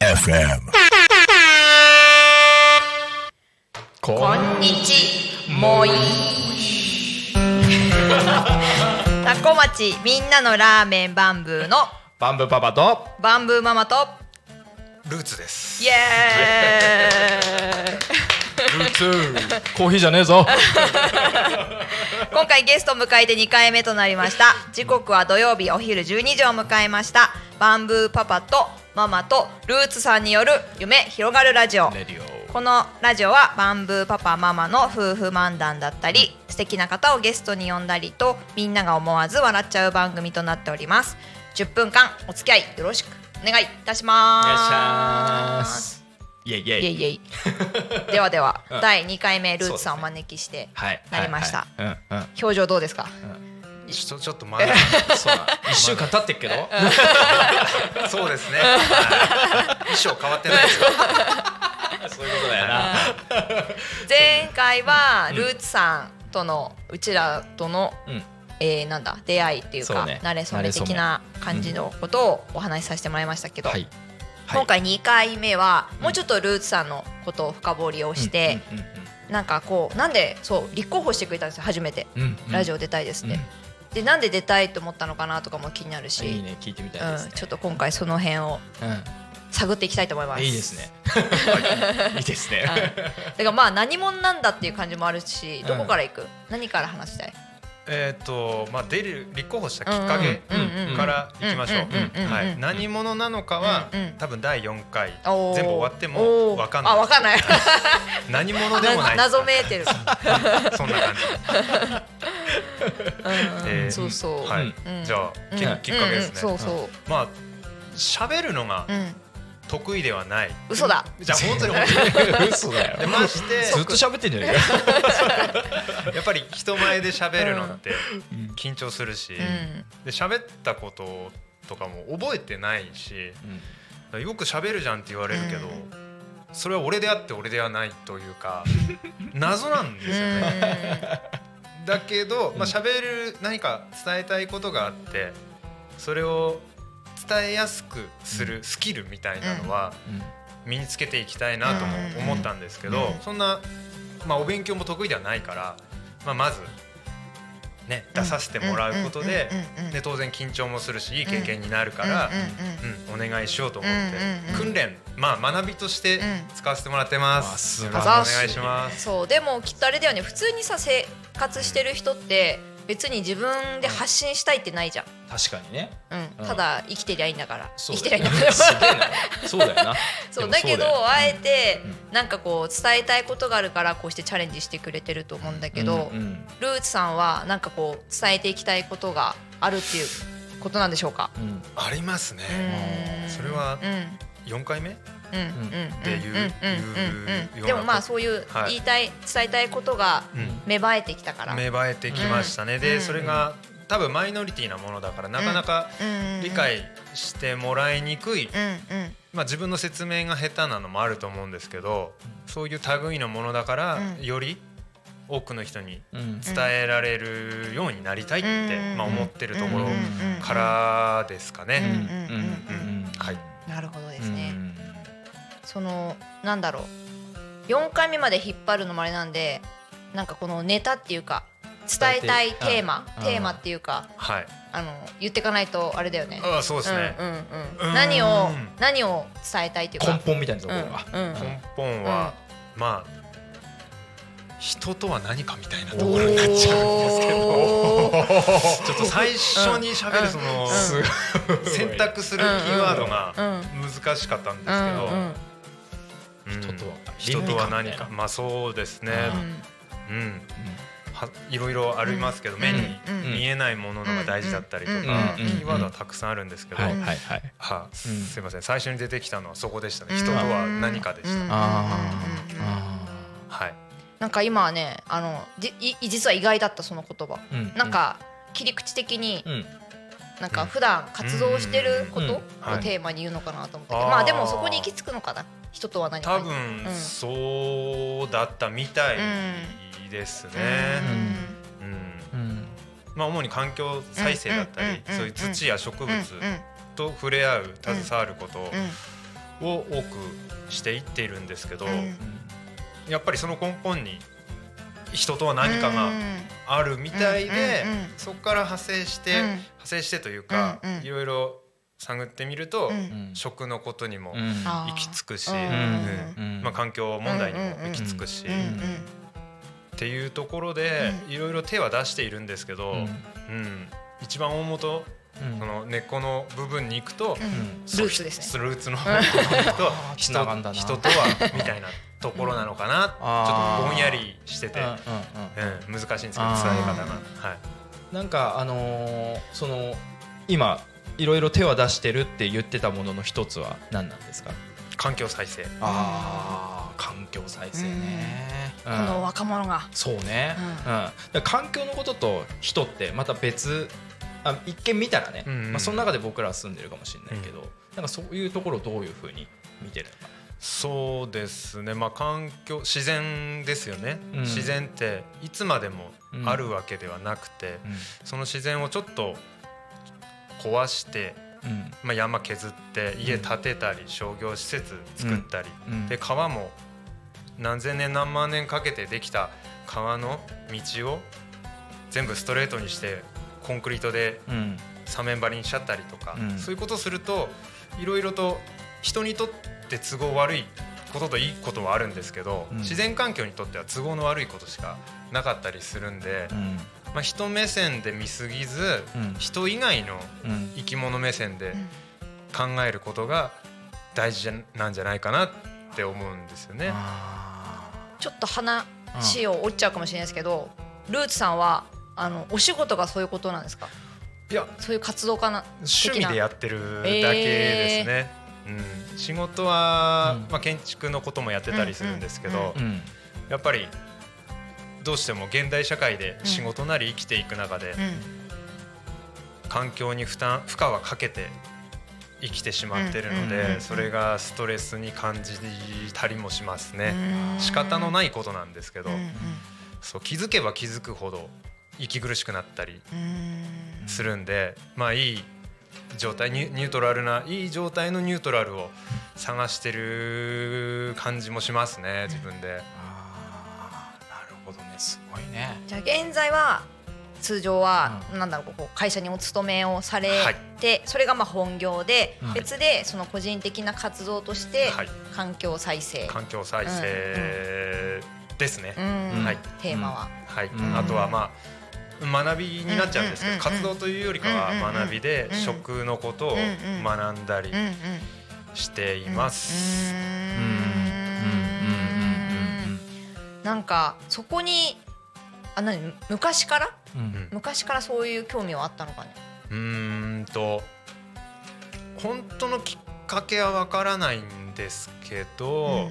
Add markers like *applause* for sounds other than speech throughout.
FM. こんにちもい。*laughs* タコ町みんなのラーメンバンブーのバンブーパパとバンブーママとルーツです。イエーイコーヒーじゃねえぞ今回ゲストを迎えて2回目となりました時刻は土曜日お昼12時を迎えましたバンブーパパとママとルーツさんによる夢広がるラジオこのラジオはバンブーパパママの夫婦漫談だったり素敵な方をゲストに呼んだりとみんなが思わず笑っちゃう番組となっております10分間お付き合いよろしくお願いいたしますイエイイエイ。イエイイエイ。ではでは、*laughs* うん。第2回目ルーツさんをお招きしてはい。なりました。表情どうですか？ちょちょっとまだ *laughs* そうだ。*laughs* 一週間経ってっけど？そうですね、はい。衣装変わってないですよ。そういうことだよな。前回はルーツさんとのうちらとの、うん。えーなんだ出会いっていうかそうね。慣れ初め的な感じのことをお話しさせてもらいましたけど、はい今回2回目はもうちょっとルーツさんのことを深掘りをして、うんうんなんかこうなんでそう立候補してくれたんですよ初めて、うんうん。ラジオ出たいですって、うん。でなんで出たいと思ったのかなとかも気になるし。いいね聞いてみたいですうん、ねちょっと今回その辺をうん。探っていきたいと思います。いいですね。は *laughs* いいいですね。はい。だからまあ何者なんだっていう感じもあるし、どこから行く？何から話したい？えっとまあ出る立候補したきっかけからいきましょう。はい。何者なのかはうんうん。多分第4回全部終わっておもー。わかんない。あ、わかんない。*laughs* 何者でもない。謎めいてる。*laughs* そんな感じ。*laughs* うんでそうそう。はい。うん。じゃあきっかけですね。うんうんそうそまあ喋るのがう。うん。得意ではない。嘘だ。じゃあ本当に本当に。*laughs* 嘘だよでましてずっと喋ってんじゃねえか。*laughs* やっぱり人前で喋るのって緊張するし、うん。で喋ったこととかも覚えてないしよく喋るじゃんって言われるけど、うそれは俺であって俺ではないというか *laughs* 謎なんですよね。だけど、まあ、喋る何か伝えたいことがあってそれを伝えやすくするスキルみたいなのは身につけていきたいなとも思ったんですけど、うん。そんな、まあ、お勉強も得意ではないから、まあ、まず、ね、出させてもらうことでで当然緊張もするしいい経験になるから、うん。お願いしようと思って、訓練、まあ、学びとして使わせてもらってまあす。お願いします。そうでもきっとあれだよね普通にさ生活してる人って別に自分で発信したいってないじゃん、確かにね。うん。うん。ただ生きてりゃいいんだから。生きてりゃいいんだから。そうだよな。*laughs* そう。だけどよ。あえてなんかこう伝えたいことがあるからこうしてチャレンジしてくれてると思うんだけど、うんうんルーツさんはなんかこう伝えていきたいことがあるっていうことなんでしょうか？うん。ありますね。うん。それはうん4回目？うん。うん。うん。っていううん。うん。うん。いううんでもまあそういうはい。言いたい伝えたいことがうん。芽生えてきたから。芽生えてきましたね。うん。でそれが多分マイノリティなものだからなかなか理解してもらいにくい、うん。うん。まあ、自分の説明が下手なのもあると思うんですけどそういう類のものだから、うん。より多くの人にうん。伝えられるようになりたいって、うん。まあ、思ってるところうん。からですかね。うん。うん。うん。うん。はい。そのなんだろう。4回目まで引っ張るのもあれなんでなんかこのネタっていうか伝えたいテーマうんテーマっていうかはい、あの言っていかないとあれだよね。ああそうですね、うんうんううん。ん、何をうん何を伝えたいっていうか。根本みたいなところが。うんうん。根本は、まあ人とは何かみたいなとおころになっちゃうんですけど。*laughs* ちょっと最初に喋るその、うん。選択するキーワードがうん。難しかったんですけど、人とは人とは。何か。まあそうですね、うん。いろいろありますけど、目にうん。見えないもののが大事だったりとか、うん。キーワードはたくさんあるんですけど、ははい。いはい。はいすいません。最初に出てきたのはそこでしたね、人とは何かでした、はい。なんか今はねあのじい実は意外だったその言葉、うん。なんか切り口的にうん。なんか普段活動してることをはい。テーマに言うのかなと思ったけど、まあでもそこに行き着くのかな人とは何か。多に分うん。そうだったみたいですね。まあ、主に環境再生だったり、うんそういう土や植物うんと触れ合う携わることうん。を多くしていっているんですけど、うん。やっぱりその根本に人とは何かがあるみたいで、そこから派生して、うん。派生してというか、いろいろ探ってみると、食のことにも行き着くし、うん。うん。まあ、環境問題にも行き着くし、うんうんっていうところでいろいろ手は出しているんですけど、うん。うん。一番大元うん。その根っこの部分に行くと、ルーツですね。ルーツの部分に行くと人人とはみたいなところなのかな、ちょっとぼんやりしてて、うんうんうん。うん、難しいんですけど伝え方が、はい、なんかあのーその今いろいろ手は出してるって言ってたものの一つは何なんですか？環境再生。ああ環境再生ね、うん。この若者が。そうね、ううん。環境のことと人ってまた別あ一見見たらね、うんうん。まあ、その中で僕らは住んでるかもしれないけど、なんかそういうところをどういうふうに見てるのか？そうですね。まあ環境自然ですよね、うん。自然っていつまでもあるわけではなくて、その自然をちょっと壊して、うん。まあ、山削って家建てたり商業施設作ったり、うん。で川も何千年何万年かけてできた川の道を全部ストレートにしてコンクリートでうん。左面張りにしちゃったりとか、うん。そういうことするといろいろと人にとって都合悪いことといいことはあるんですけど、うん。自然環境にとっては都合の悪いことしかなかったりするんで、うんまあ、人目線で見すぎず、うん。人以外のうん。生き物目線で考えることが大事じゃなんじゃないかなって思うんですよね。あちょっと話を折っちゃうかもしれないですけどルーツさんはあのお仕事がそういうことなんですか？いや。そういう活動家な趣味でやってるだけですね。うん、仕事は、うん。まあ、建築のこともやってたりするんですけど、うん。ーうん。やっぱりどうしても現代社会で仕事なり生きていく中で、うん。環境に負担負荷はかけて生きてしまってるので、それがストレスに感じたりもしますね。うん。仕方のないことなんですけど、うん。そう気づけば気づくほど息苦しくなったりうん。するんで、まあいい状態ニュニュートラルないい状態のニュートラルを探してる感じもしますね自分で。現在は通常は、なんだろうこう会社にお勤めをされて、それがまあ本業で、うん。別でその個人的な活動としてはい。環境再生、環境再生ですね。うんはい。テーマは、はい、うん。あとはまあ学びになっちゃうんですけど、活動というよりかは学びでうん。食のことを学んだりうんうんしています。なんかそこにあ何？昔から？うん。昔からそういう興味はあったのかね？うーんと本当のきっかけはわからないんですけど、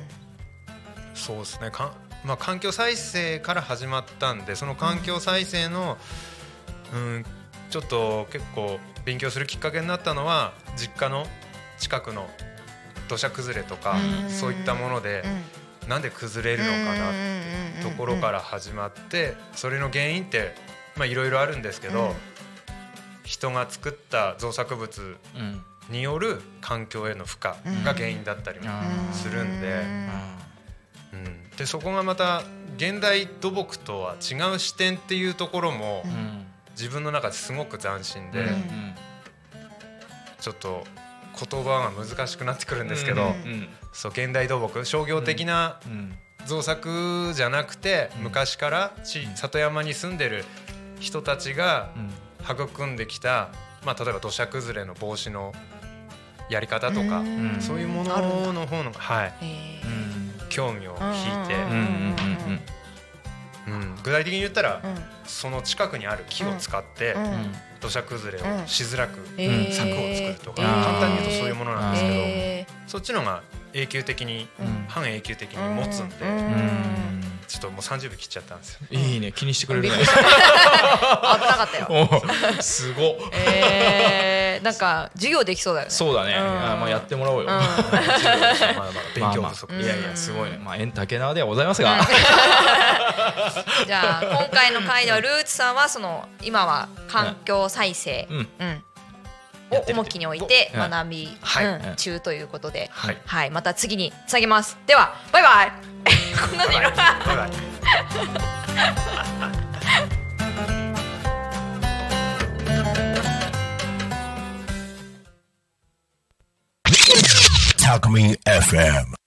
そうですね。か、まあ、環境再生から始まったんでその環境再生の、うん、ちょっと結構勉強するきっかけになったのは実家の近くの土砂崩れとかうん。そういったものでなんで崩れるのかなってところから始まってそれの原因ってまあいろいろあるんですけど、人が作った造作物うんによる環境への負荷が原因だったりもするんで,、うん、でそこがまた現代土木とは違う視点っていうところもうん。自分の中ですごく斬新で、うん。ちょっと言葉が難しくなってくるんですけど、そう現代土木商業的なうん造作じゃなくて、うん。昔から地里山に住んでる人たちがうん。育んできた、まあ、例えば土砂崩れの防止のやり方とか、ん。そういうものの方の、はい、興味を引いて、具体的に言ったら、うん。その近くにある木を使って、土砂崩れをしづらく柵を作るとか、えー。簡単に言うとそういうものなんですけど、へそっちのが永久的に、うん。半永久的に持つんで、ちょっともう30秒切っちゃったんですよ。いいね気にしてくれる *laughs* 危なかったよ。おすごっ。えーねなんか授業できそうだよね。そうだね、ん。あまあやってもらおうよ、うん。*laughs* まだまだ勉強不足まあまあ。いやいやすごいね。まあ縁竹縄ではございますが、*laughs* じゃあ今回の回ではルーツさんはその今は環境再生、うん。うん。を重きに置いてうん。学び、中ということで、はい。はい、また次につなげます。では、バイバイ。こんなにいる。バイバイ Talk Me FM.